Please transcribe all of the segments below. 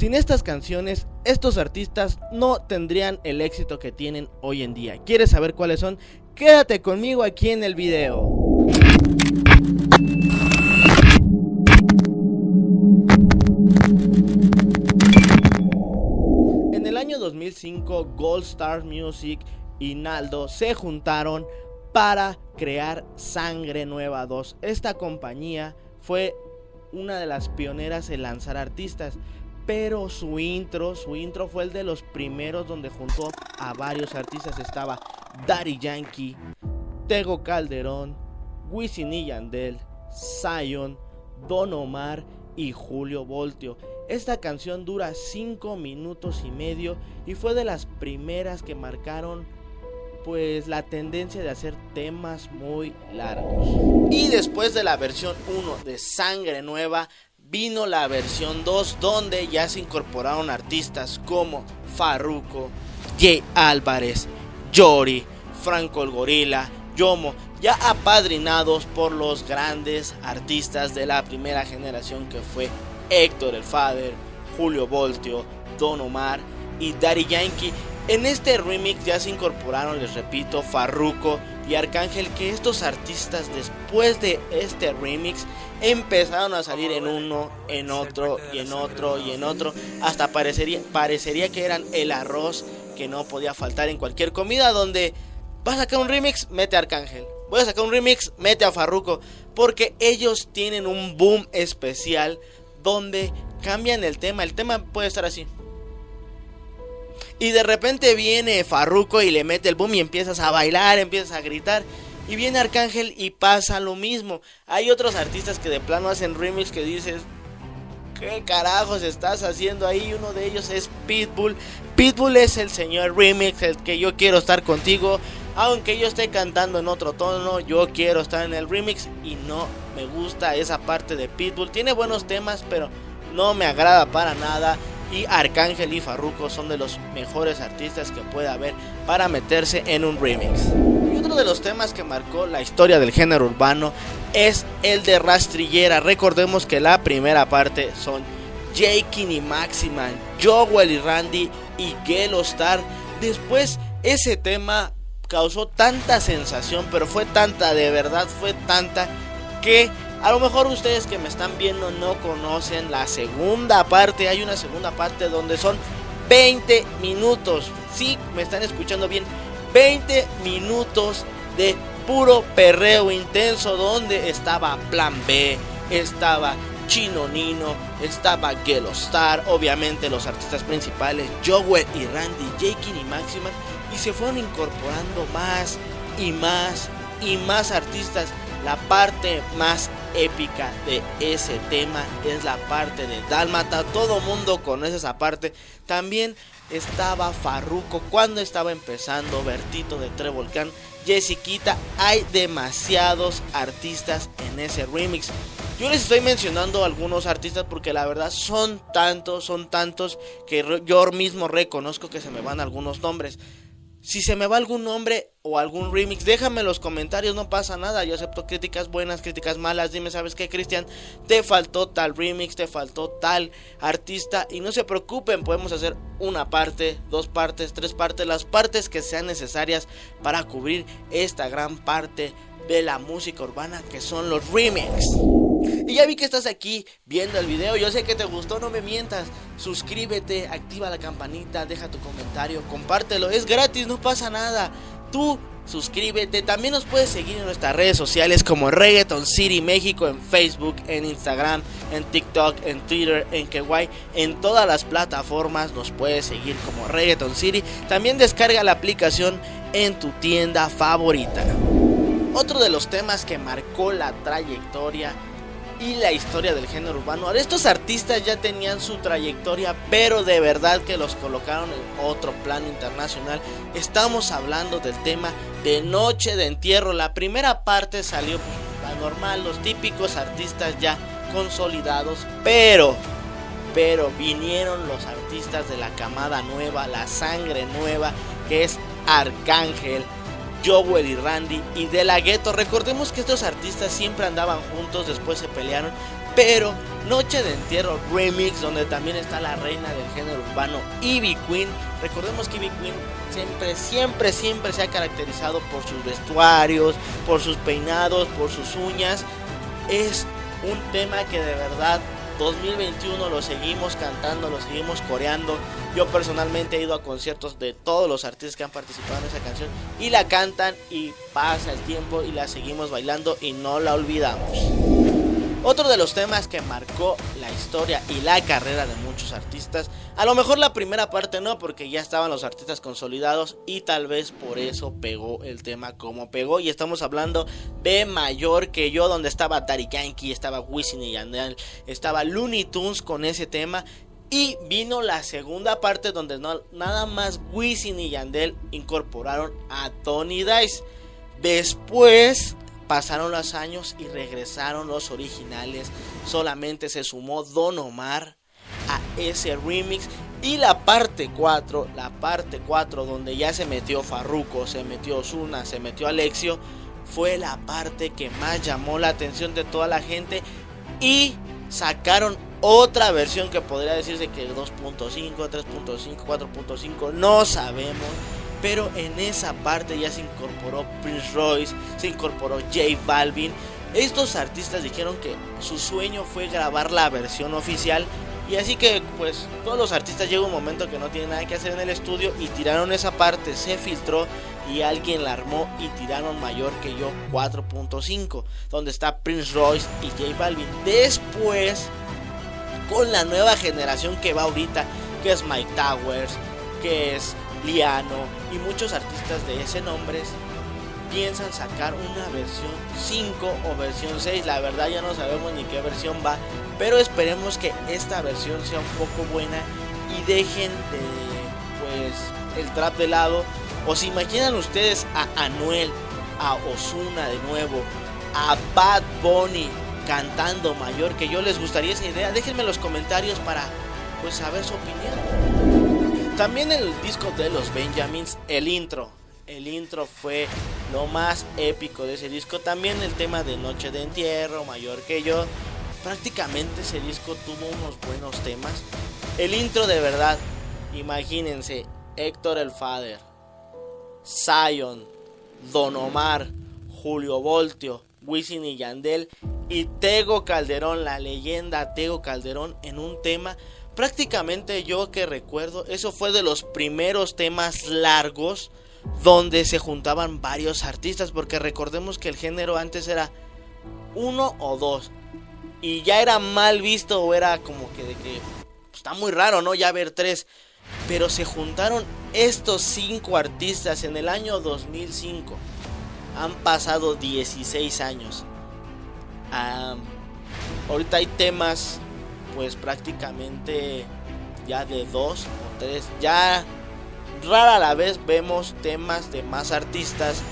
Sin estas canciones, estos artistas no tendrían el éxito que tienen hoy en día. ¿Quieres saber cuáles son? Quédate conmigo aquí en el video. En el año 2005, Gold Star Music y Naldo se juntaron para crear Sangre Nueva 2. Esta compañía fue una de las pioneras en lanzar artistas, pero su intro, su intro fue el de los primeros donde juntó a varios artistas. Estaba Daddy Yankee, Tego Calderón, Wisin y Yandel, Zion, Don Omar y Julio Voltio. Esta canción dura 5 minutos y medio y fue de las primeras que marcaron pues la tendencia de hacer temas muy largos. Y después de la versión 1 de Sangre Nueva, vino la versión 2 donde ya se incorporaron artistas como Farruko, Jay Álvarez, Yori, Franco el Gorila, Yomo, ya apadrinados por los grandes artistas de la primera generación que fue Héctor el Father, Julio Voltio, Don Omar y Daddy Yankee. En este remix ya se incorporaron, les repito, Farruko y Arcángel, que estos artistas después de este remix empezaron a salir en uno, en otro y en otro y en otro, hasta parecería, parecería que eran el arroz que no podía faltar en cualquier comida donde vas a sacar un remix, mete a Arcángel. Voy a sacar un remix, mete a Farruko, porque ellos tienen un boom especial donde cambian el tema. El tema puede estar así. Y de repente viene Farruko y le mete el boom y empiezas a bailar, empiezas a gritar. Y viene Arcángel y pasa lo mismo. Hay otros artistas que de plano hacen remix que dices, ¿qué carajos estás haciendo ahí? Uno de ellos es Pitbull. Pitbull es el señor remix, el que yo quiero estar contigo. Aunque yo esté cantando en otro tono, yo quiero estar en el remix y no me gusta esa parte de Pitbull. Tiene buenos temas, pero no me agrada para nada y Arcángel y Farruko son de los mejores artistas que puede haber para meterse en un remix. Y otro de los temas que marcó la historia del género urbano es el de Rastrillera. Recordemos que la primera parte son Jake y Maximan, Joel y Randy y Gelo Star. Después ese tema causó tanta sensación, pero fue tanta, de verdad fue tanta que a lo mejor ustedes que me están viendo no conocen la segunda parte. Hay una segunda parte donde son 20 minutos. Sí, me están escuchando bien. 20 minutos de puro perreo intenso donde estaba Plan B, estaba Chino Nino, estaba Gelo Star, obviamente los artistas principales, Joel y Randy, Jake y Maxima, y se fueron incorporando más y más y más artistas. La parte más épica de ese tema es la parte de Dálmata. Todo mundo conoce esa parte. También estaba Farruko cuando estaba empezando, Bertito de Trevolcán, Jessiquita. Hay demasiados artistas en ese remix. Yo les estoy mencionando algunos artistas porque la verdad son tantos, son tantos que yo mismo reconozco que se me van algunos nombres. Si se me va algún nombre o algún remix, déjame en los comentarios, no pasa nada. Yo acepto críticas buenas, críticas malas. Dime, ¿sabes qué, Cristian? Te faltó tal remix, te faltó tal artista. Y no se preocupen, podemos hacer una parte, dos partes, tres partes, las partes que sean necesarias para cubrir esta gran parte de la música urbana que son los remix. Y ya vi que estás aquí viendo el video, yo sé que te gustó, no me mientas. Suscríbete, activa la campanita, deja tu comentario, compártelo, es gratis, no pasa nada. Tú suscríbete, también nos puedes seguir en nuestras redes sociales como Reggaeton City México en Facebook, en Instagram, en TikTok, en Twitter, en Kawaii, en todas las plataformas nos puedes seguir como Reggaeton City. También descarga la aplicación en tu tienda favorita. Otro de los temas que marcó la trayectoria y la historia del género urbano. Ahora, estos artistas ya tenían su trayectoria, pero de verdad que los colocaron en otro plano internacional. Estamos hablando del tema de Noche de Entierro. La primera parte salió pues, la normal, los típicos artistas ya consolidados, pero pero vinieron los artistas de la camada nueva, la sangre nueva, que es Arcángel, Joel y Randy y De La Ghetto. Recordemos que estos artistas siempre andaban juntos, después se pelearon, Pero Noche de Entierro Remix, donde también está la reina del género urbano, Ivy Queen. Recordemos que Ivy Queen siempre, siempre, siempre se ha caracterizado por sus vestuarios, por sus peinados, por sus uñas. Es un tema que de verdad 2021 lo seguimos cantando, lo seguimos coreando. Yo personalmente he ido a conciertos de todos los artistas que han participado en esa canción y la cantan y pasa el tiempo y la seguimos bailando y no la olvidamos. Otro de los temas que marcó la historia y la carrera de muchos artistas, a lo mejor la primera parte no, porque ya estaban los artistas consolidados y tal vez por eso pegó el tema como pegó. Y estamos hablando de Mayor que yo, donde estaba Daddy Yankee, estaba Wisin y Yandel, estaba Looney Tunes con ese tema. Y vino la segunda parte donde nada más Wisin y Yandel incorporaron a Tony Dice. Después Pasaron los años y regresaron los originales. Solamente se sumó Don Omar a ese remix. Y la parte 4, la parte 4 donde ya se metió Farruko, se metió Osuna, se metió Alexio, fue la parte que más llamó la atención de toda la gente. Y sacaron otra versión que podría decirse que 2.5, 3.5, 4.5, no sabemos pero en esa parte ya se incorporó Prince Royce, se incorporó J Balvin. Estos artistas dijeron que su sueño fue grabar la versión oficial y así que pues todos los artistas llega un momento que no tienen nada que hacer en el estudio y tiraron esa parte, se filtró y alguien la armó y tiraron mayor que yo 4.5, donde está Prince Royce y J Balvin. Después, con la nueva generación que va ahorita, que es Mike Towers, que es Liano y muchos artistas de ese nombre piensan sacar una versión 5 o versión 6. La verdad ya no sabemos ni qué versión va, pero esperemos que esta versión sea un poco buena y dejen de pues el trap de lado. O se imaginan ustedes a Anuel, a Osuna de nuevo, a Bad Bunny cantando mayor que yo les gustaría esa idea. Déjenme en los comentarios para pues saber su opinión. También el disco de los Benjamins, el intro. El intro fue lo más épico de ese disco. También el tema de Noche de Entierro, Mayor que yo. Prácticamente ese disco tuvo unos buenos temas. El intro de verdad, imagínense, Héctor el Father, Zion, Don Omar, Julio Voltio, Wisin y Yandel y Tego Calderón, la leyenda Tego Calderón en un tema prácticamente yo que recuerdo, eso fue de los primeros temas largos donde se juntaban varios artistas, porque recordemos que el género antes era uno o dos, y ya era mal visto o era como que de que pues, está muy raro, ¿no? Ya ver tres, pero se juntaron estos cinco artistas en el año 2005. Han pasado 16 años. ahorita hay temas pues prácticamente ya de dos o tres, ya rara la vez vemos temas de más artistas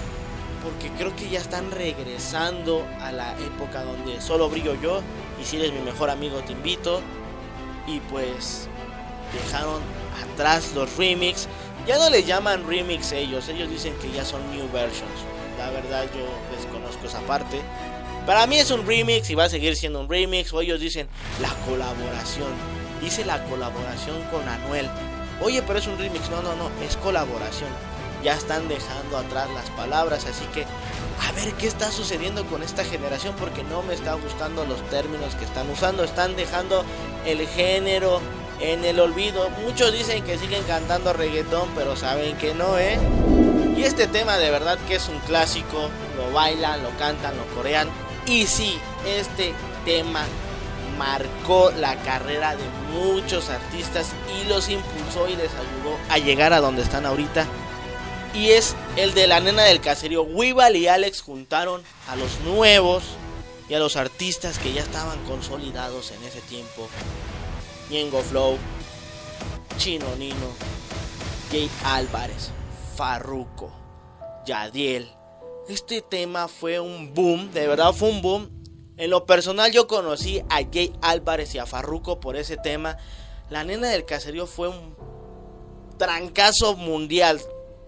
porque creo que ya están regresando a la época donde solo brillo yo y si eres mi mejor amigo te invito. Y pues dejaron atrás los remix. Ya no le llaman remix ellos ellos dicen que ya son new versions. La verdad yo desconozco esa parte para mí es un remix y va a seguir siendo un remix. O ellos dicen la colaboración. Dice la colaboración con Anuel. Oye, pero es un remix. No, no, no, es colaboración. Ya están dejando atrás las palabras. Así que a ver qué está sucediendo con esta generación. Porque no me están gustando los términos que están usando. Están dejando el género en el olvido. Muchos dicen que siguen cantando reggaetón, pero saben que no, ¿eh? Y este tema de verdad que es un clásico. Lo bailan, lo cantan, lo corean y sí, este tema marcó la carrera de muchos artistas y los impulsó y les ayudó a llegar a donde están ahorita. Y es el de la nena del caserío. Weebal y Alex juntaron a los nuevos y a los artistas que ya estaban consolidados en ese tiempo. Ñengo Flow, Chino Nino, Jay Álvarez, Farruko, Yadiel, este tema fue un boom, de verdad fue un boom. En lo personal yo conocí a Jay Álvarez y a Farruko por ese tema. La nena del caserío fue un trancazo mundial,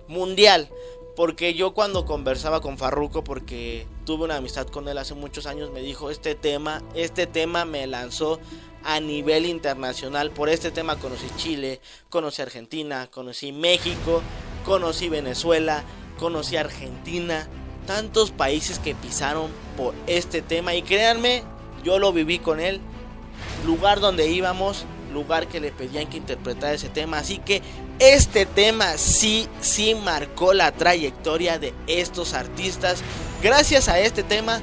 mundial, Porque yo cuando conversaba con Farruko, porque tuve una amistad con él hace muchos años, me dijo, este tema, este tema me lanzó a nivel internacional. Por este tema conocí Chile, conocí Argentina, conocí México, conocí Venezuela, conocí Argentina. Tantos países que pisaron por este tema. Y créanme, yo lo viví con él. Lugar donde íbamos, lugar que le pedían que interpretara ese tema. Así que este tema sí, sí marcó la trayectoria de estos artistas. Gracias a este tema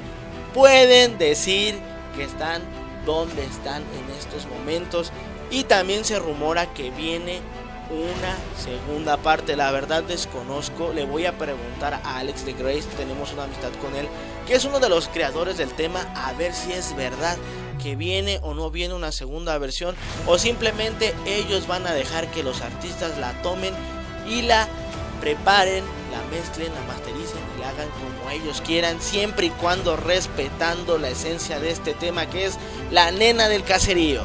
pueden decir que están donde están en estos momentos. Y también se rumora que viene una segunda parte. La verdad desconozco. Le voy a preguntar a Alex de Grace. Tenemos una amistad con él. Que es uno de los creadores del tema. A ver si es verdad que viene o no viene una segunda versión. O simplemente ellos van a dejar que los artistas la tomen y la preparen, la mezclen, la mastericen y la hagan como ellos quieran, siempre y cuando respetando la esencia de este tema que es la nena del caserío.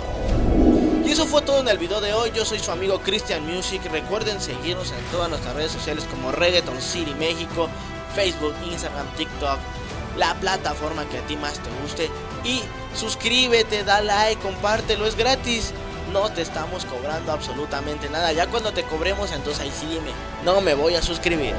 Y eso fue todo en el video de hoy. Yo soy su amigo Christian Music. Recuerden seguirnos en todas nuestras redes sociales como Reggaeton City México, Facebook, Instagram, TikTok, la plataforma que a ti más te guste. Y suscríbete, da like, compártelo, es gratis no te estamos cobrando absolutamente nada. Ya cuando te cobremos, entonces ahí sí dime, no me voy a suscribir.